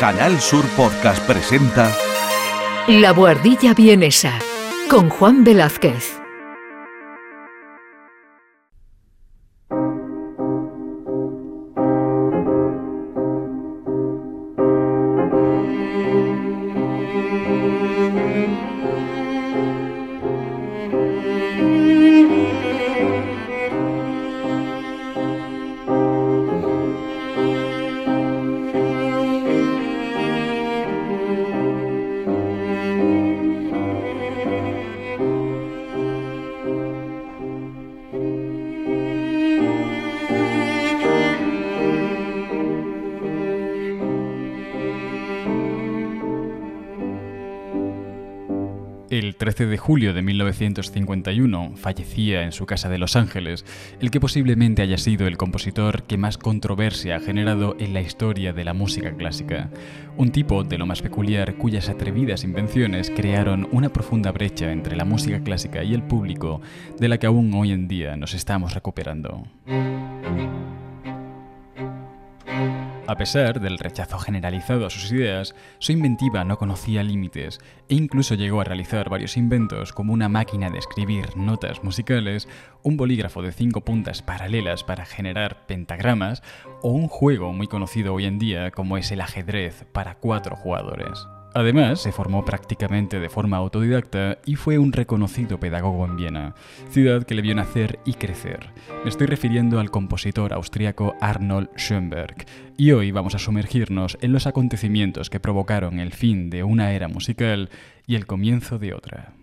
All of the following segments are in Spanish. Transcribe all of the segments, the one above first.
Canal Sur Podcast presenta La Buhardilla Vienesa con Juan Velázquez. 13 de julio de 1951 fallecía en su casa de Los Ángeles el que posiblemente haya sido el compositor que más controversia ha generado en la historia de la música clásica. Un tipo de lo más peculiar cuyas atrevidas invenciones crearon una profunda brecha entre la música clásica y el público de la que aún hoy en día nos estamos recuperando. A pesar del rechazo generalizado a sus ideas, su inventiva no conocía límites e incluso llegó a realizar varios inventos como una máquina de escribir notas musicales, un bolígrafo de cinco puntas paralelas para generar pentagramas o un juego muy conocido hoy en día como es el ajedrez para cuatro jugadores. Además, se formó prácticamente de forma autodidacta y fue un reconocido pedagogo en Viena, ciudad que le vio nacer y crecer. Me estoy refiriendo al compositor austriaco Arnold Schoenberg, y hoy vamos a sumergirnos en los acontecimientos que provocaron el fin de una era musical y el comienzo de otra.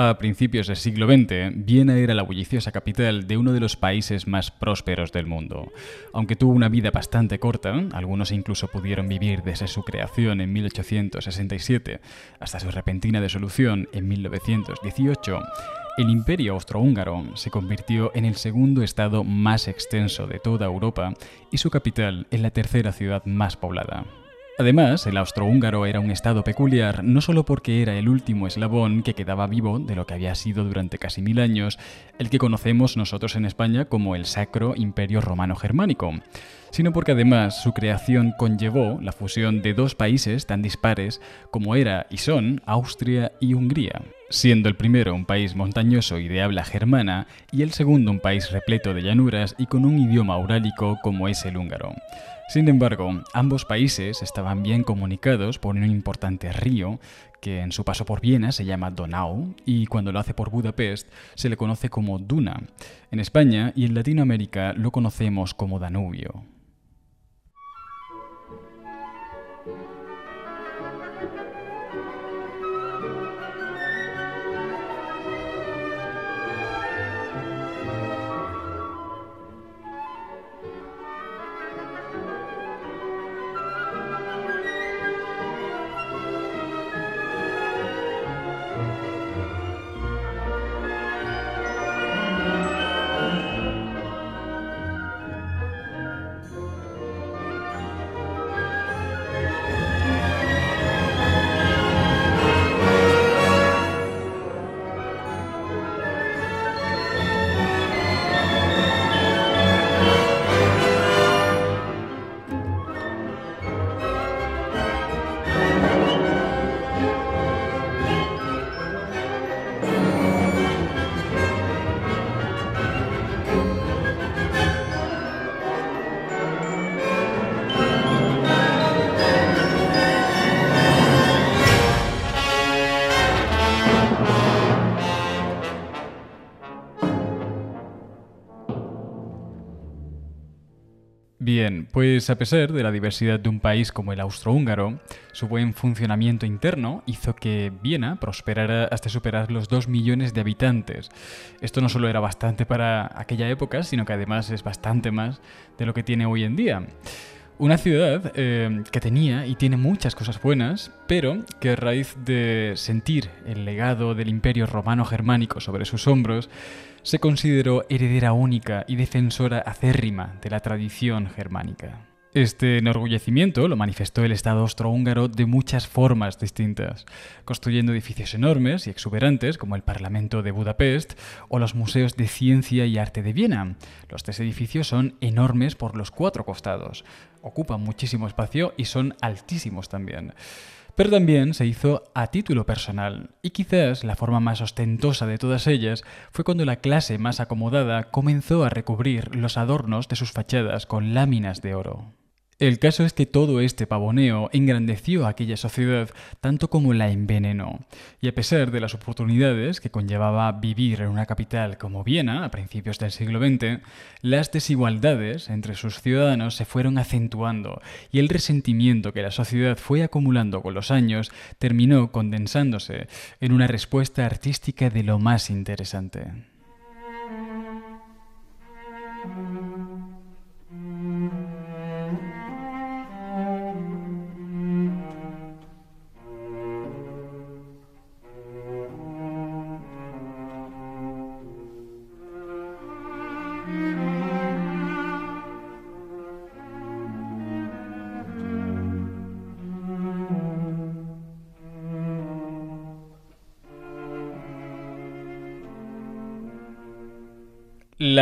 A principios del siglo XX, Viena era la bulliciosa capital de uno de los países más prósperos del mundo. Aunque tuvo una vida bastante corta, algunos incluso pudieron vivir desde su creación en 1867 hasta su repentina disolución en 1918, el imperio austrohúngaro se convirtió en el segundo estado más extenso de toda Europa y su capital en la tercera ciudad más poblada. Además, el austrohúngaro era un estado peculiar no solo porque era el último eslabón que quedaba vivo de lo que había sido durante casi mil años el que conocemos nosotros en España como el Sacro Imperio Romano Germánico, sino porque además su creación conllevó la fusión de dos países tan dispares como era y son Austria y Hungría, siendo el primero un país montañoso y de habla germana y el segundo un país repleto de llanuras y con un idioma aurálico como es el húngaro. Sin embargo, ambos países estaban bien comunicados por un importante río que en su paso por Viena se llama Donau y cuando lo hace por Budapest se le conoce como Duna. En España y en Latinoamérica lo conocemos como Danubio. Pues a pesar de la diversidad de un país como el austrohúngaro, su buen funcionamiento interno hizo que Viena prosperara hasta superar los 2 millones de habitantes. Esto no solo era bastante para aquella época, sino que además es bastante más de lo que tiene hoy en día. Una ciudad eh, que tenía y tiene muchas cosas buenas, pero que a raíz de sentir el legado del imperio romano germánico sobre sus hombros, se consideró heredera única y defensora acérrima de la tradición germánica. Este enorgullecimiento lo manifestó el Estado austrohúngaro de muchas formas distintas, construyendo edificios enormes y exuberantes como el Parlamento de Budapest o los Museos de Ciencia y Arte de Viena. Los tres edificios son enormes por los cuatro costados, ocupan muchísimo espacio y son altísimos también. Pero también se hizo a título personal, y quizás la forma más ostentosa de todas ellas fue cuando la clase más acomodada comenzó a recubrir los adornos de sus fachadas con láminas de oro. El caso es que todo este pavoneo engrandeció a aquella sociedad tanto como la envenenó, y a pesar de las oportunidades que conllevaba vivir en una capital como Viena a principios del siglo XX, las desigualdades entre sus ciudadanos se fueron acentuando y el resentimiento que la sociedad fue acumulando con los años terminó condensándose en una respuesta artística de lo más interesante.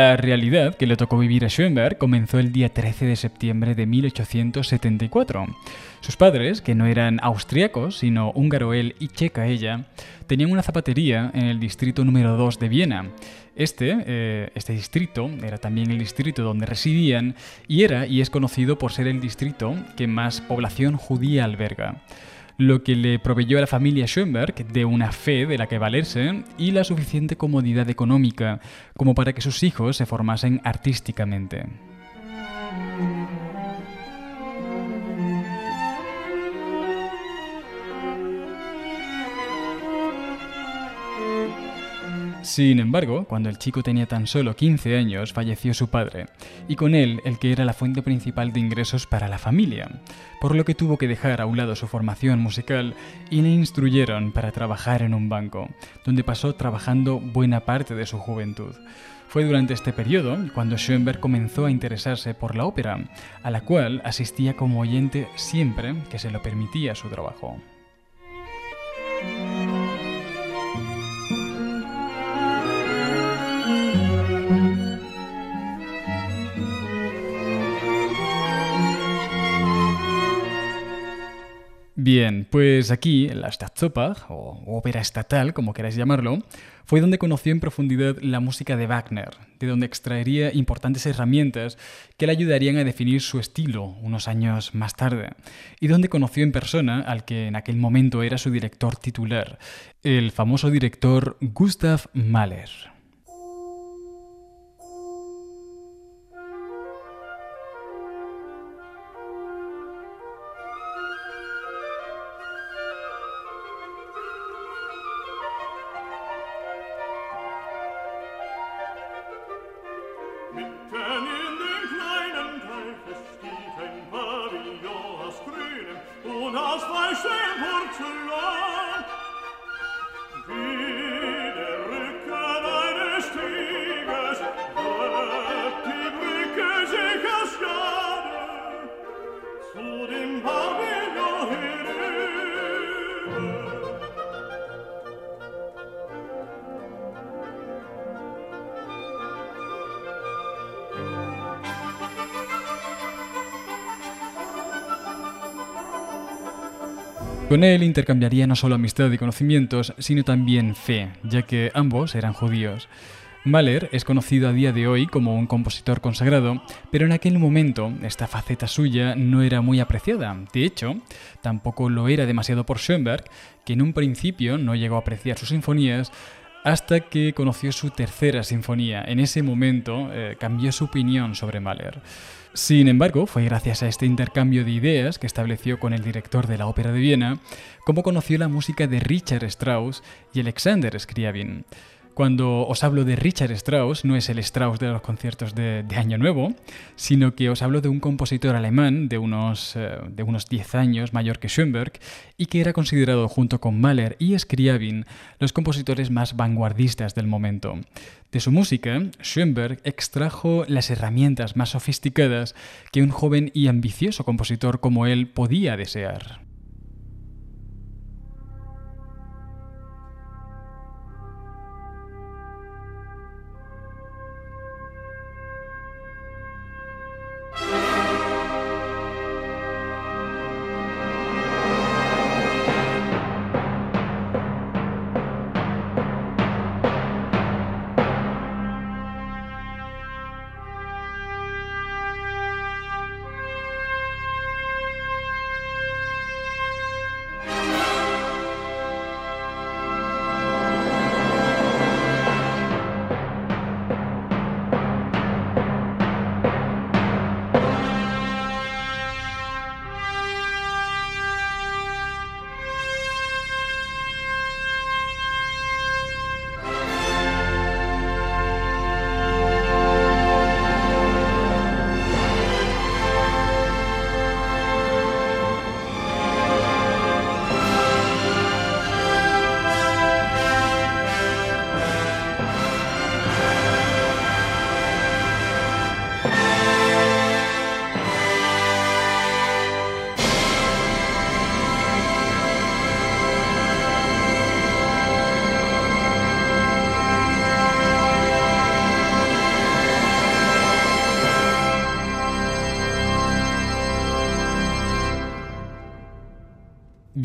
La realidad que le tocó vivir a Schoenberg comenzó el día 13 de septiembre de 1874. Sus padres, que no eran austriacos, sino húngaro él y checa ella, tenían una zapatería en el distrito número 2 de Viena. Este, eh, este distrito era también el distrito donde residían y era y es conocido por ser el distrito que más población judía alberga lo que le proveyó a la familia Schoenberg de una fe de la que valerse y la suficiente comodidad económica como para que sus hijos se formasen artísticamente. Sin embargo, cuando el chico tenía tan solo 15 años, falleció su padre, y con él el que era la fuente principal de ingresos para la familia, por lo que tuvo que dejar a un lado su formación musical y le instruyeron para trabajar en un banco, donde pasó trabajando buena parte de su juventud. Fue durante este periodo cuando Schoenberg comenzó a interesarse por la ópera, a la cual asistía como oyente siempre que se lo permitía su trabajo. Bien, pues aquí, en la Staatsoper, o ópera estatal, como queráis llamarlo, fue donde conoció en profundidad la música de Wagner, de donde extraería importantes herramientas que le ayudarían a definir su estilo unos años más tarde, y donde conoció en persona al que en aquel momento era su director titular, el famoso director Gustav Mahler. Con él intercambiaría no solo amistad y conocimientos, sino también fe, ya que ambos eran judíos. Mahler es conocido a día de hoy como un compositor consagrado, pero en aquel momento esta faceta suya no era muy apreciada. De hecho, tampoco lo era demasiado por Schoenberg, que en un principio no llegó a apreciar sus sinfonías, hasta que conoció su tercera sinfonía. En ese momento eh, cambió su opinión sobre Mahler. Sin embargo, fue gracias a este intercambio de ideas que estableció con el director de la Ópera de Viena, como conoció la música de Richard Strauss y Alexander Scriabin. Cuando os hablo de Richard Strauss, no es el Strauss de los conciertos de, Año Nuevo, sino que os hablo de un compositor alemán de unos, eh, de unos 10 años mayor que Schoenberg y que era considerado junto con Mahler y Scriabin los compositores más vanguardistas del momento. De su música, Schoenberg extrajo las herramientas más sofisticadas que un joven y ambicioso compositor como él podía desear.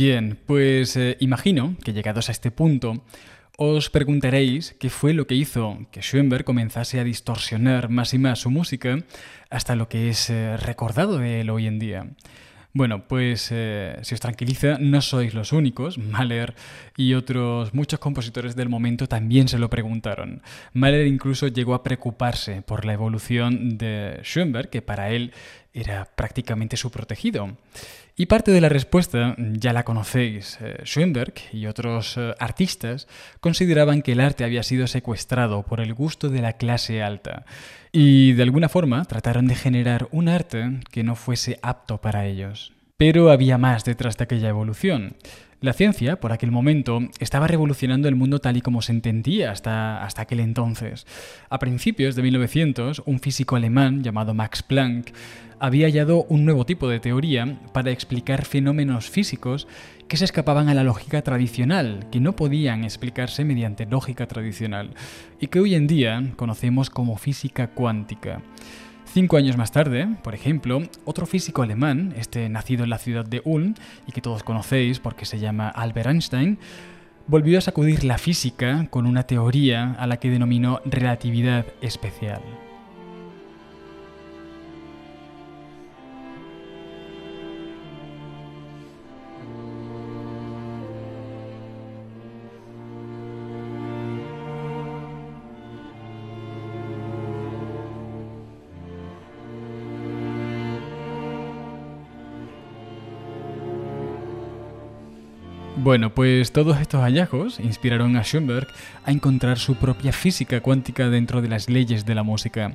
Bien, pues eh, imagino que llegados a este punto, os preguntaréis qué fue lo que hizo que Schoenberg comenzase a distorsionar más y más su música hasta lo que es eh, recordado de él hoy en día. Bueno, pues eh, si os tranquiliza, no sois los únicos. Mahler y otros muchos compositores del momento también se lo preguntaron. Mahler incluso llegó a preocuparse por la evolución de Schoenberg, que para él era prácticamente su protegido. Y parte de la respuesta ya la conocéis. Eh, Schoenberg y otros eh, artistas consideraban que el arte había sido secuestrado por el gusto de la clase alta y de alguna forma trataron de generar un arte que no fuese apto para ellos. Pero había más detrás de aquella evolución. La ciencia, por aquel momento, estaba revolucionando el mundo tal y como se entendía hasta, hasta aquel entonces. A principios de 1900, un físico alemán llamado Max Planck había hallado un nuevo tipo de teoría para explicar fenómenos físicos que se escapaban a la lógica tradicional, que no podían explicarse mediante lógica tradicional, y que hoy en día conocemos como física cuántica. Cinco años más tarde, por ejemplo, otro físico alemán, este nacido en la ciudad de Ulm y que todos conocéis porque se llama Albert Einstein, volvió a sacudir la física con una teoría a la que denominó relatividad especial. Bueno, pues todos estos hallazgos inspiraron a Schoenberg a encontrar su propia física cuántica dentro de las leyes de la música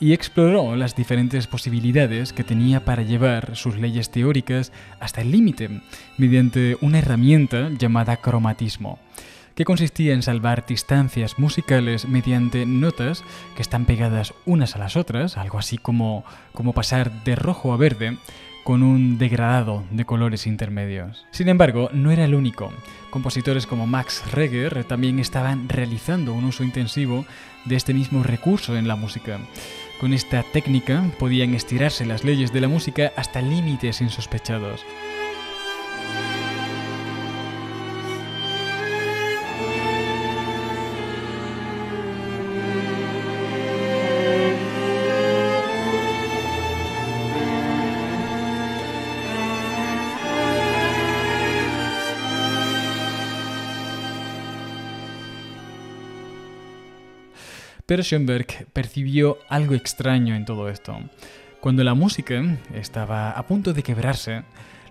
y exploró las diferentes posibilidades que tenía para llevar sus leyes teóricas hasta el límite mediante una herramienta llamada cromatismo que consistía en salvar distancias musicales mediante notas que están pegadas unas a las otras, algo así como, como pasar de rojo a verde, con un degradado de colores intermedios. Sin embargo, no era el único. Compositores como Max Reger también estaban realizando un uso intensivo de este mismo recurso en la música. Con esta técnica podían estirarse las leyes de la música hasta límites insospechados. Pero Schoenberg percibió algo extraño en todo esto. Cuando la música estaba a punto de quebrarse,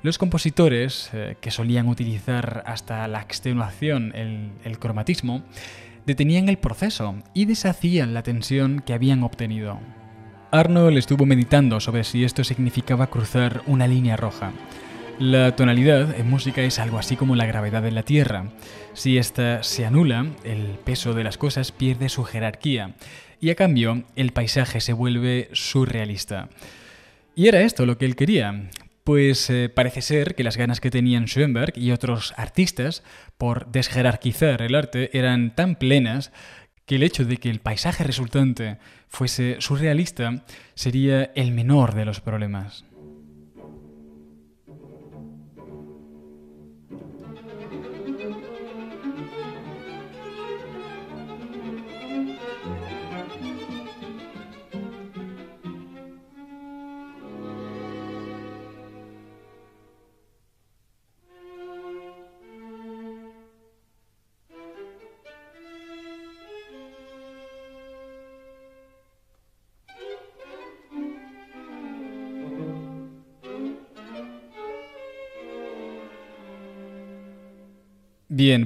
los compositores, eh, que solían utilizar hasta la extenuación el, el cromatismo, detenían el proceso y deshacían la tensión que habían obtenido. Arnold estuvo meditando sobre si esto significaba cruzar una línea roja. La tonalidad en música es algo así como la gravedad de la Tierra. Si ésta se anula, el peso de las cosas pierde su jerarquía y a cambio el paisaje se vuelve surrealista. Y era esto lo que él quería, pues eh, parece ser que las ganas que tenían Schoenberg y otros artistas por desjerarquizar el arte eran tan plenas que el hecho de que el paisaje resultante fuese surrealista sería el menor de los problemas.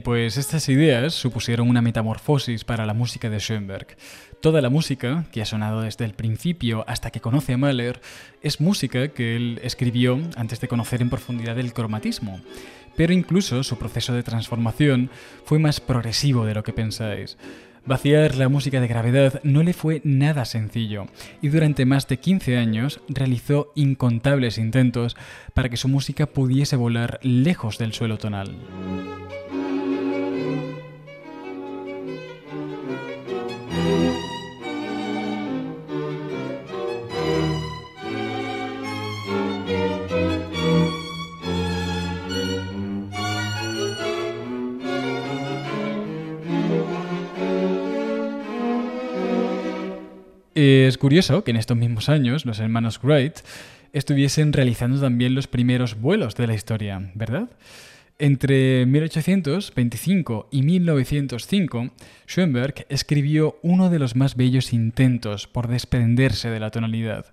Pues estas ideas supusieron una metamorfosis para la música de Schoenberg. Toda la música, que ha sonado desde el principio hasta que conoce a Mahler, es música que él escribió antes de conocer en profundidad el cromatismo. Pero incluso su proceso de transformación fue más progresivo de lo que pensáis. Vaciar la música de gravedad no le fue nada sencillo y durante más de 15 años realizó incontables intentos para que su música pudiese volar lejos del suelo tonal. Curioso que en estos mismos años los hermanos Wright estuviesen realizando también los primeros vuelos de la historia, ¿verdad? Entre 1825 y 1905, Schoenberg escribió uno de los más bellos intentos por desprenderse de la tonalidad,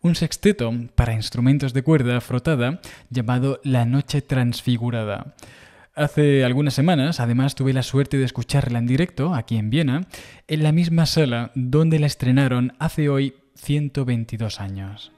un sexteto para instrumentos de cuerda frotada llamado La Noche Transfigurada. Hace algunas semanas, además, tuve la suerte de escucharla en directo, aquí en Viena, en la misma sala donde la estrenaron hace hoy 122 años.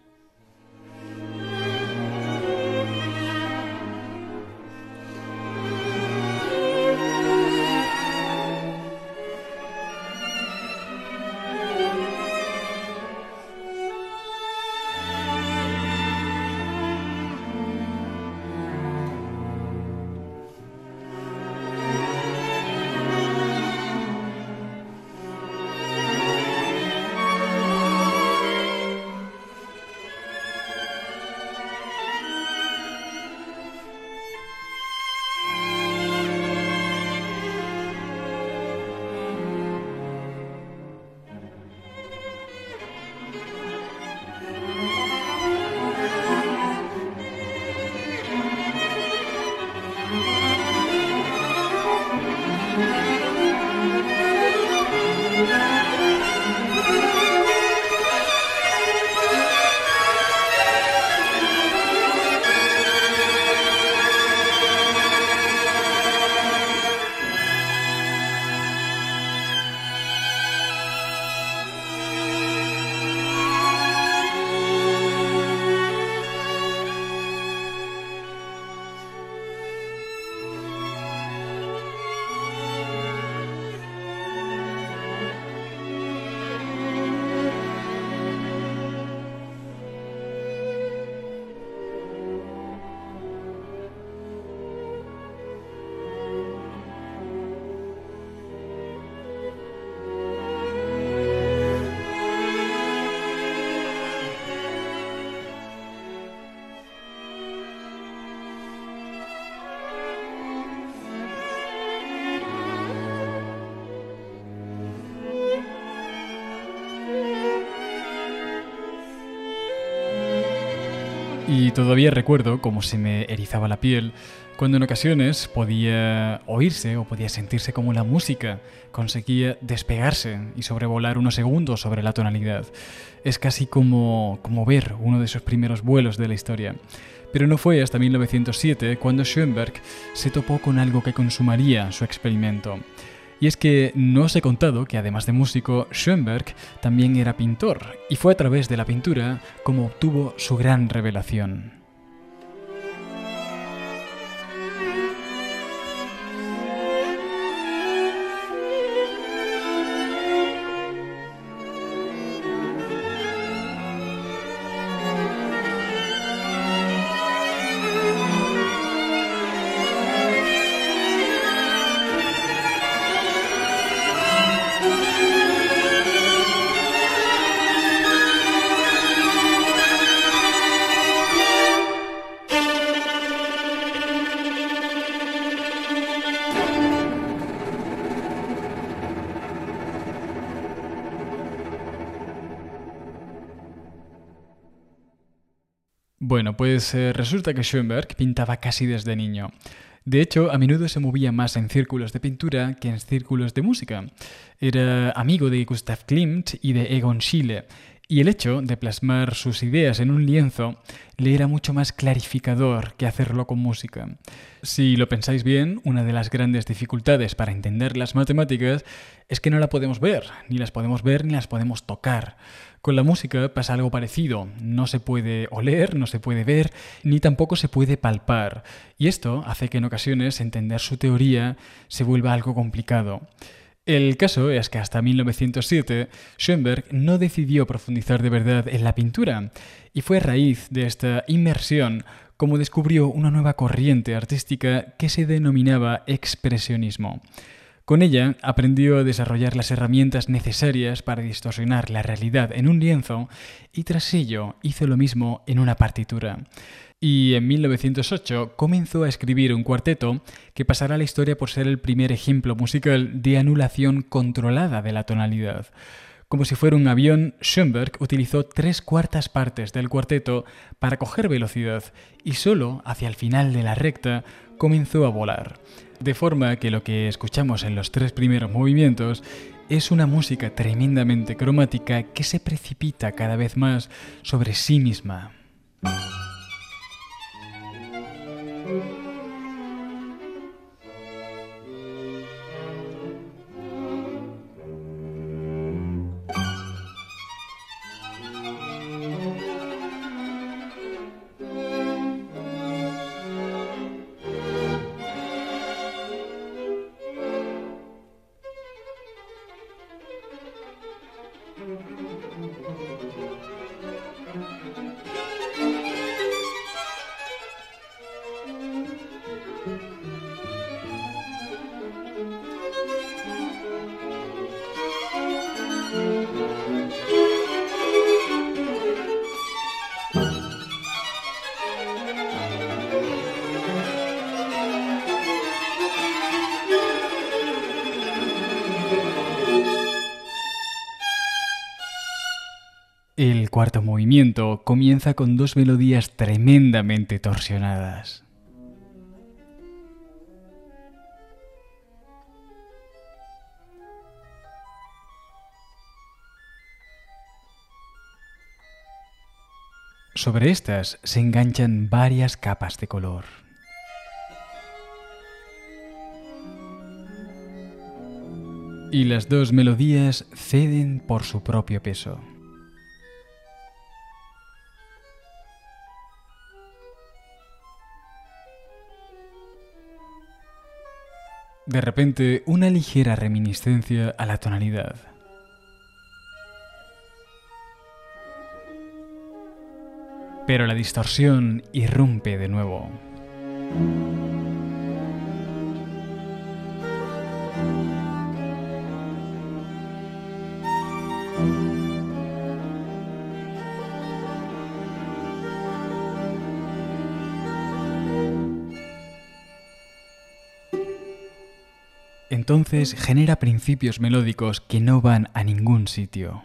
Todavía recuerdo cómo se me erizaba la piel cuando en ocasiones podía oírse o podía sentirse como la música conseguía despegarse y sobrevolar unos segundos sobre la tonalidad. Es casi como, como ver uno de esos primeros vuelos de la historia. Pero no fue hasta 1907 cuando Schoenberg se topó con algo que consumaría su experimento. Y es que no os he contado que además de músico, Schoenberg también era pintor, y fue a través de la pintura como obtuvo su gran revelación. Bueno, pues eh, resulta que Schoenberg pintaba casi desde niño. De hecho, a menudo se movía más en círculos de pintura que en círculos de música. Era amigo de Gustav Klimt y de Egon Schiele, y el hecho de plasmar sus ideas en un lienzo le era mucho más clarificador que hacerlo con música. Si lo pensáis bien, una de las grandes dificultades para entender las matemáticas es que no la podemos ver, ni las podemos ver ni las podemos tocar. Con la música pasa algo parecido, no se puede oler, no se puede ver, ni tampoco se puede palpar, y esto hace que en ocasiones entender su teoría se vuelva algo complicado. El caso es que hasta 1907 Schoenberg no decidió profundizar de verdad en la pintura, y fue a raíz de esta inmersión como descubrió una nueva corriente artística que se denominaba expresionismo. Con ella aprendió a desarrollar las herramientas necesarias para distorsionar la realidad en un lienzo y tras ello hizo lo mismo en una partitura. Y en 1908 comenzó a escribir un cuarteto que pasará a la historia por ser el primer ejemplo musical de anulación controlada de la tonalidad. Como si fuera un avión, Schoenberg utilizó tres cuartas partes del cuarteto para coger velocidad y solo hacia el final de la recta comenzó a volar. De forma que lo que escuchamos en los tres primeros movimientos es una música tremendamente cromática que se precipita cada vez más sobre sí misma. Movimiento comienza con dos melodías tremendamente torsionadas. Sobre estas se enganchan varias capas de color. Y las dos melodías ceden por su propio peso. De repente, una ligera reminiscencia a la tonalidad. Pero la distorsión irrumpe de nuevo. Entonces genera principios melódicos que no van a ningún sitio.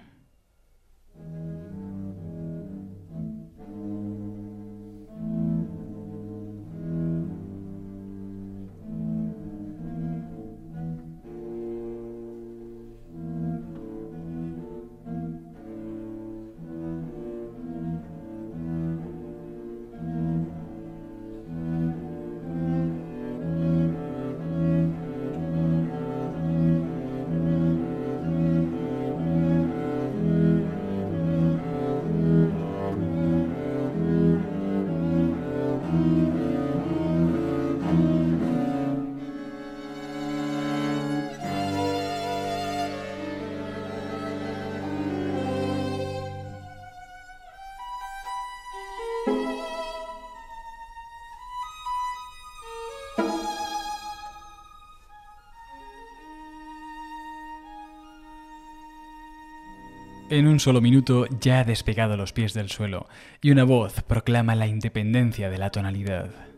En un solo minuto ya ha despegado los pies del suelo y una voz proclama la independencia de la tonalidad.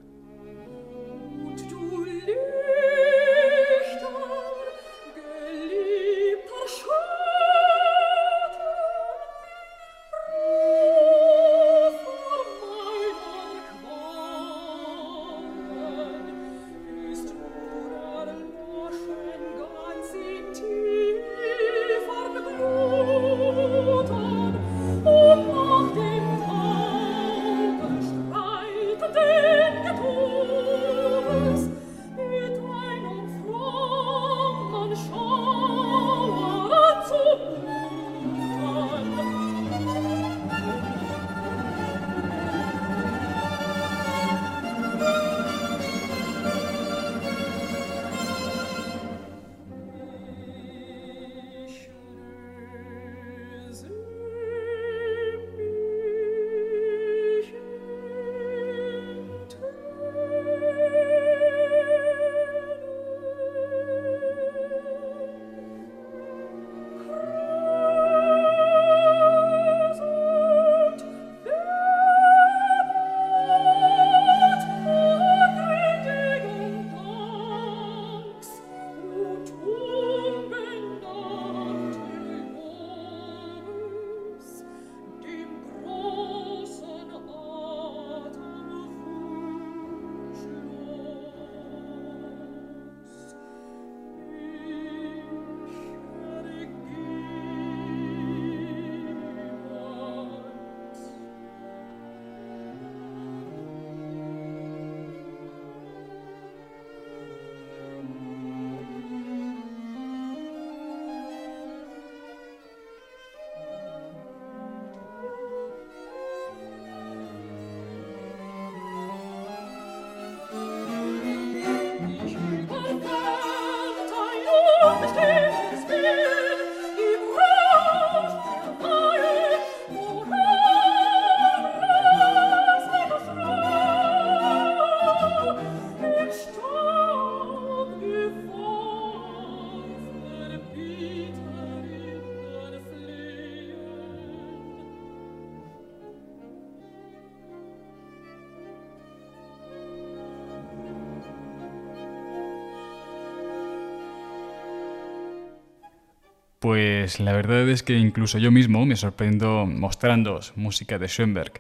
Pues la verdad es que incluso yo mismo me sorprendo mostrando música de Schoenberg.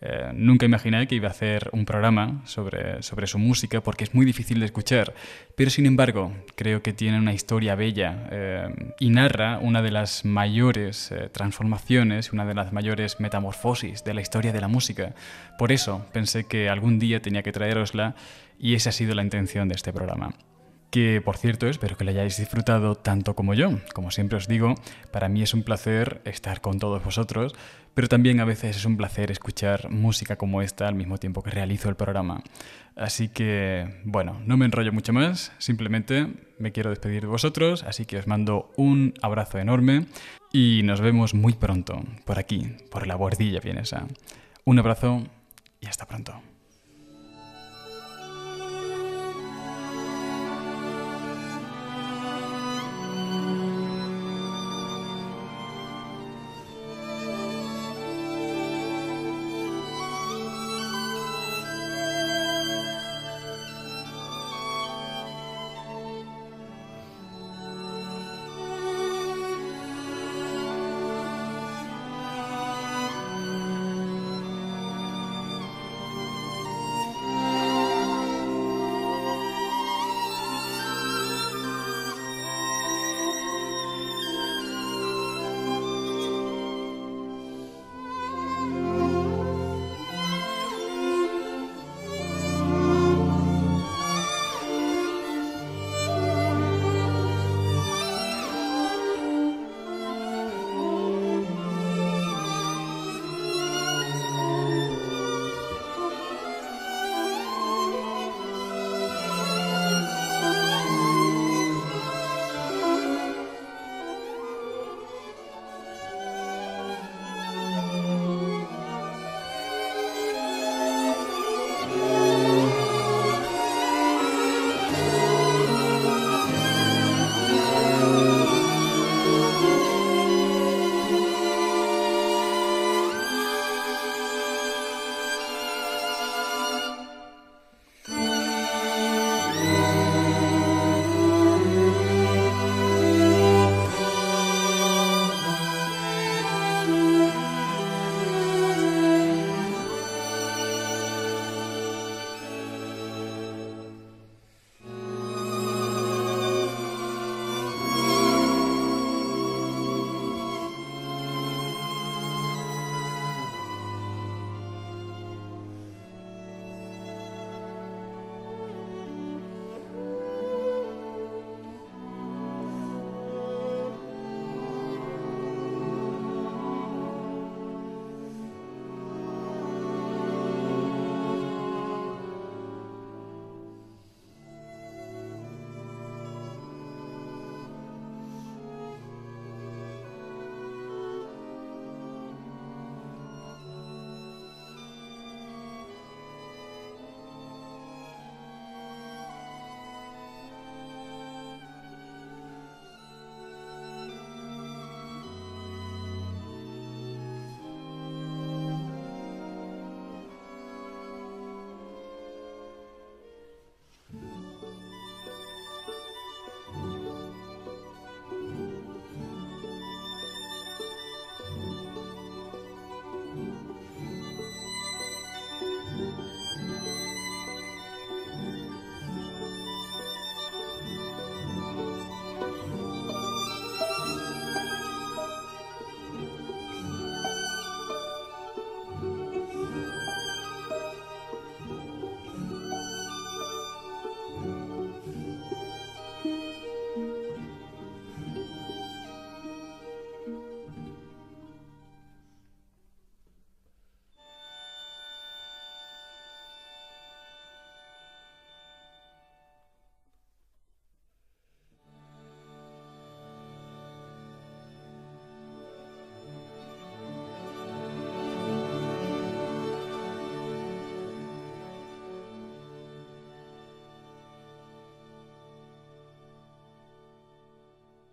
Eh, nunca imaginé que iba a hacer un programa sobre, sobre su música porque es muy difícil de escuchar, pero sin embargo creo que tiene una historia bella eh, y narra una de las mayores eh, transformaciones, una de las mayores metamorfosis de la historia de la música. Por eso pensé que algún día tenía que traerosla y esa ha sido la intención de este programa que por cierto espero que lo hayáis disfrutado tanto como yo. Como siempre os digo, para mí es un placer estar con todos vosotros, pero también a veces es un placer escuchar música como esta al mismo tiempo que realizo el programa. Así que, bueno, no me enrollo mucho más, simplemente me quiero despedir de vosotros, así que os mando un abrazo enorme y nos vemos muy pronto por aquí, por la bordilla vienesa. Un abrazo y hasta pronto.